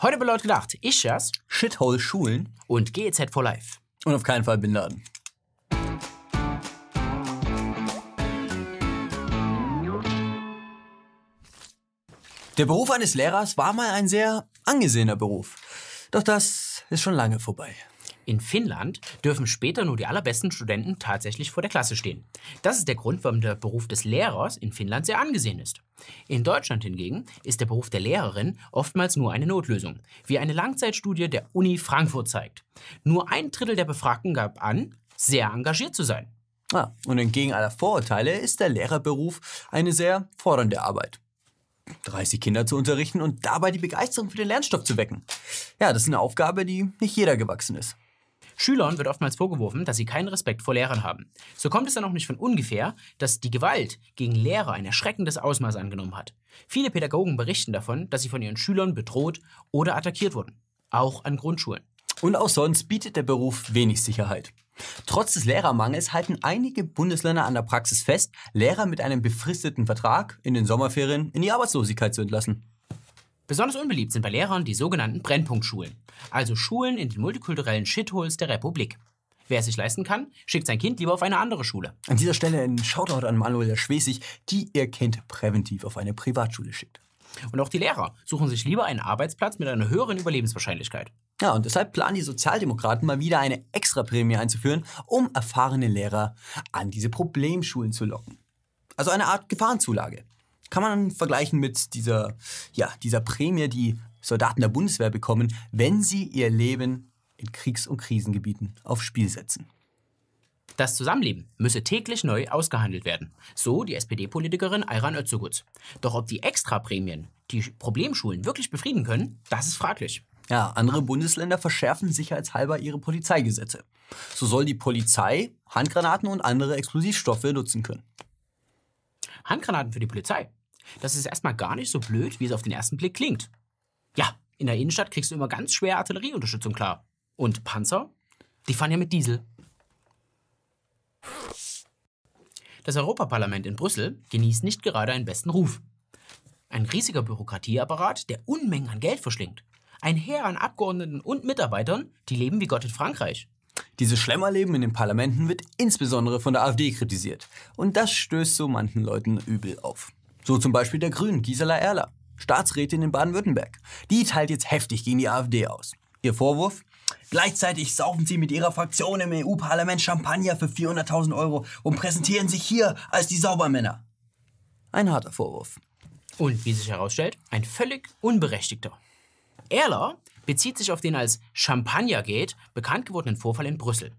Heute bei Laut gedacht, Ischas Shithole Schulen und GEZ for Life. und auf keinen Fall Bin Laden. Der Beruf eines Lehrers war mal ein sehr angesehener Beruf. Doch das ist schon lange vorbei. In Finnland dürfen später nur die allerbesten Studenten tatsächlich vor der Klasse stehen. Das ist der Grund, warum der Beruf des Lehrers in Finnland sehr angesehen ist. In Deutschland hingegen ist der Beruf der Lehrerin oftmals nur eine Notlösung, wie eine Langzeitstudie der Uni Frankfurt zeigt. Nur ein Drittel der Befragten gab an, sehr engagiert zu sein. Ah, und entgegen aller Vorurteile ist der Lehrerberuf eine sehr fordernde Arbeit. 30 Kinder zu unterrichten und dabei die Begeisterung für den Lernstoff zu wecken. Ja, das ist eine Aufgabe, die nicht jeder gewachsen ist. Schülern wird oftmals vorgeworfen, dass sie keinen Respekt vor Lehrern haben. So kommt es dann auch nicht von ungefähr, dass die Gewalt gegen Lehrer ein erschreckendes Ausmaß angenommen hat. Viele Pädagogen berichten davon, dass sie von ihren Schülern bedroht oder attackiert wurden. Auch an Grundschulen. Und auch sonst bietet der Beruf wenig Sicherheit. Trotz des Lehrermangels halten einige Bundesländer an der Praxis fest, Lehrer mit einem befristeten Vertrag in den Sommerferien in die Arbeitslosigkeit zu entlassen. Besonders unbeliebt sind bei Lehrern die sogenannten Brennpunktschulen, also Schulen in den multikulturellen Shitholes der Republik. Wer es sich leisten kann, schickt sein Kind lieber auf eine andere Schule. An dieser Stelle ein Shoutout an Manuela Schwesig, die ihr Kind präventiv auf eine Privatschule schickt. Und auch die Lehrer suchen sich lieber einen Arbeitsplatz mit einer höheren Überlebenswahrscheinlichkeit. Ja, und deshalb planen die Sozialdemokraten mal wieder eine Extraprämie einzuführen, um erfahrene Lehrer an diese Problemschulen zu locken. Also eine Art Gefahrenzulage. Kann man vergleichen mit dieser, ja, dieser Prämie, die Soldaten der Bundeswehr bekommen, wenn sie ihr Leben in Kriegs- und Krisengebieten aufs Spiel setzen. Das Zusammenleben müsse täglich neu ausgehandelt werden. So die SPD-Politikerin Ayran Öztugut. Doch ob die Extraprämien die Problemschulen wirklich befrieden können, das ist fraglich. Ja, andere Bundesländer verschärfen sicherheitshalber ihre Polizeigesetze. So soll die Polizei Handgranaten und andere Explosivstoffe nutzen können. Handgranaten für die Polizei. Das ist erstmal gar nicht so blöd, wie es auf den ersten Blick klingt. Ja, in der Innenstadt kriegst du immer ganz schwer Artillerieunterstützung klar. Und Panzer? Die fahren ja mit Diesel. Das Europaparlament in Brüssel genießt nicht gerade einen besten Ruf. Ein riesiger Bürokratieapparat, der Unmengen an Geld verschlingt. Ein Heer an Abgeordneten und Mitarbeitern, die leben wie Gott in Frankreich. Dieses Schlemmerleben in den Parlamenten wird insbesondere von der AfD kritisiert. Und das stößt so manchen Leuten übel auf. So zum Beispiel der Grünen Gisela Erler, Staatsrätin in Baden-Württemberg. Die teilt jetzt heftig gegen die AfD aus. Ihr Vorwurf? Gleichzeitig saufen sie mit ihrer Fraktion im EU-Parlament Champagner für 400.000 Euro und präsentieren sich hier als die Saubermänner. Ein harter Vorwurf. Und wie sich herausstellt, ein völlig unberechtigter. Erler bezieht sich auf den als Champagnergate bekannt gewordenen Vorfall in Brüssel.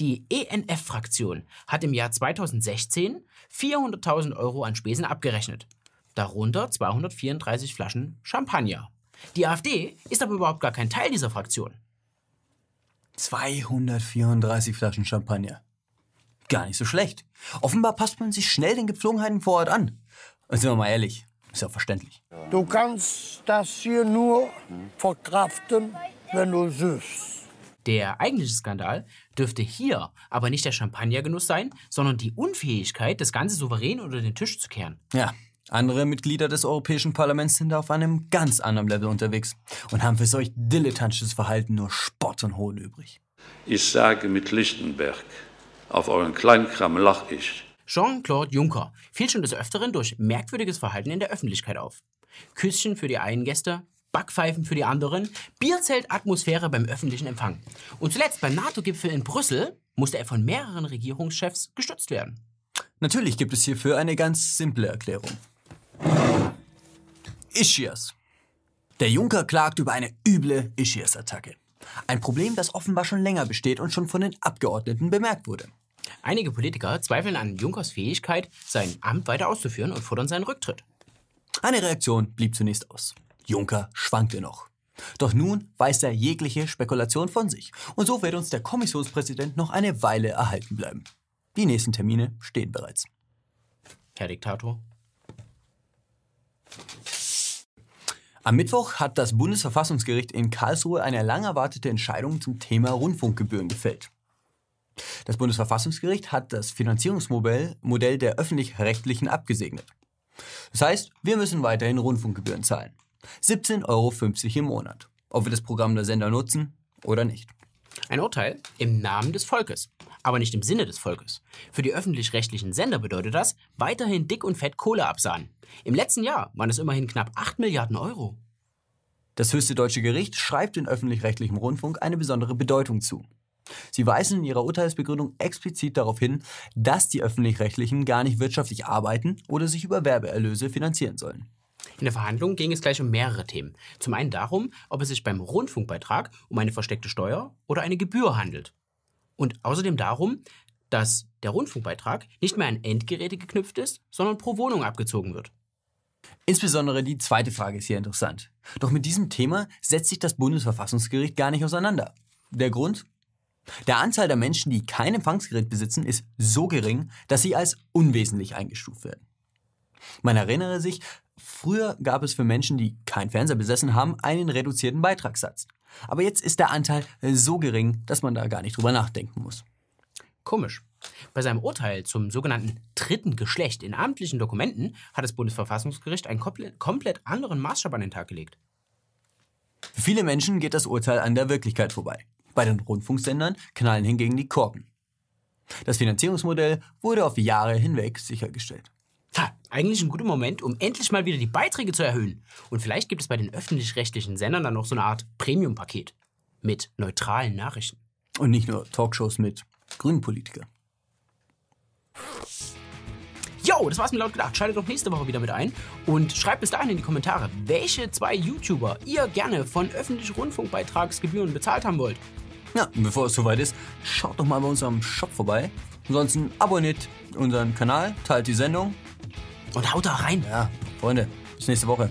Die ENF-Fraktion hat im Jahr 2016 400.000 Euro an Spesen abgerechnet. Darunter 234 Flaschen Champagner. Die AfD ist aber überhaupt gar kein Teil dieser Fraktion. 234 Flaschen Champagner. Gar nicht so schlecht. Offenbar passt man sich schnell den Gepflogenheiten vor Ort an. Und sind wir mal ehrlich, ist ja verständlich. Du kannst das hier nur verkraften, wenn du süßt. Der eigentliche Skandal dürfte hier aber nicht der Champagnergenuss sein, sondern die Unfähigkeit, das Ganze souverän unter den Tisch zu kehren. Ja, andere Mitglieder des Europäischen Parlaments sind auf einem ganz anderen Level unterwegs und haben für solch dilettantisches Verhalten nur Spott und Hohn übrig. Ich sage mit Lichtenberg, auf euren Kleinkram lach ich. Jean-Claude Juncker fiel schon des Öfteren durch merkwürdiges Verhalten in der Öffentlichkeit auf. Küsschen für die einen Gäste, Backpfeifen für die anderen, Bierzeltatmosphäre beim öffentlichen Empfang. Und zuletzt beim NATO-Gipfel in Brüssel musste er von mehreren Regierungschefs gestützt werden. Natürlich gibt es hierfür eine ganz simple Erklärung. Ischias. Der Junker klagt über eine üble Ischias-Attacke. Ein Problem, das offenbar schon länger besteht und schon von den Abgeordneten bemerkt wurde. Einige Politiker zweifeln an Junkers Fähigkeit, sein Amt weiter auszuführen und fordern seinen Rücktritt. Eine Reaktion blieb zunächst aus. Juncker schwankte noch. Doch nun weist er jegliche Spekulation von sich. Und so wird uns der Kommissionspräsident noch eine Weile erhalten bleiben. Die nächsten Termine stehen bereits. Herr Diktator. Am Mittwoch hat das Bundesverfassungsgericht in Karlsruhe eine lang erwartete Entscheidung zum Thema Rundfunkgebühren gefällt. Das Bundesverfassungsgericht hat das Finanzierungsmodell Modell der öffentlich-rechtlichen abgesegnet. Das heißt, wir müssen weiterhin Rundfunkgebühren zahlen. 17,50 Euro im Monat. Ob wir das Programm der Sender nutzen oder nicht. Ein Urteil im Namen des Volkes, aber nicht im Sinne des Volkes. Für die öffentlich-rechtlichen Sender bedeutet das, weiterhin dick und fett Kohle absahen. Im letzten Jahr waren es immerhin knapp 8 Milliarden Euro. Das höchste deutsche Gericht schreibt den öffentlich-rechtlichen Rundfunk eine besondere Bedeutung zu. Sie weisen in ihrer Urteilsbegründung explizit darauf hin, dass die öffentlich-rechtlichen gar nicht wirtschaftlich arbeiten oder sich über Werbeerlöse finanzieren sollen. In der Verhandlung ging es gleich um mehrere Themen. Zum einen darum, ob es sich beim Rundfunkbeitrag um eine versteckte Steuer oder eine Gebühr handelt. Und außerdem darum, dass der Rundfunkbeitrag nicht mehr an Endgeräte geknüpft ist, sondern pro Wohnung abgezogen wird. Insbesondere die zweite Frage ist hier interessant. Doch mit diesem Thema setzt sich das Bundesverfassungsgericht gar nicht auseinander. Der Grund? Der Anteil der Menschen, die kein Empfangsgerät besitzen, ist so gering, dass sie als unwesentlich eingestuft werden. Man erinnere sich, früher gab es für Menschen, die keinen Fernseher besessen haben, einen reduzierten Beitragssatz. Aber jetzt ist der Anteil so gering, dass man da gar nicht drüber nachdenken muss. Komisch. Bei seinem Urteil zum sogenannten dritten Geschlecht in amtlichen Dokumenten hat das Bundesverfassungsgericht einen komplett anderen Maßstab an den Tag gelegt. Für viele Menschen geht das Urteil an der Wirklichkeit vorbei. Bei den Rundfunksendern knallen hingegen die Korken. Das Finanzierungsmodell wurde auf Jahre hinweg sichergestellt. Eigentlich ein guter Moment, um endlich mal wieder die Beiträge zu erhöhen. Und vielleicht gibt es bei den öffentlich-rechtlichen Sendern dann noch so eine Art Premium-Paket mit neutralen Nachrichten. Und nicht nur Talkshows mit grünen Politikern. Jo, das war's mit laut gedacht. Schaltet doch nächste Woche wieder mit ein und schreibt bis dahin in die Kommentare, welche zwei YouTuber ihr gerne von öffentlichen Rundfunkbeitragsgebühren bezahlt haben wollt. Ja, und bevor es soweit ist, schaut doch mal bei unserem Shop vorbei. Ansonsten abonniert unseren Kanal, teilt die Sendung. Und haut da rein. Ja, Freunde, bis nächste Woche.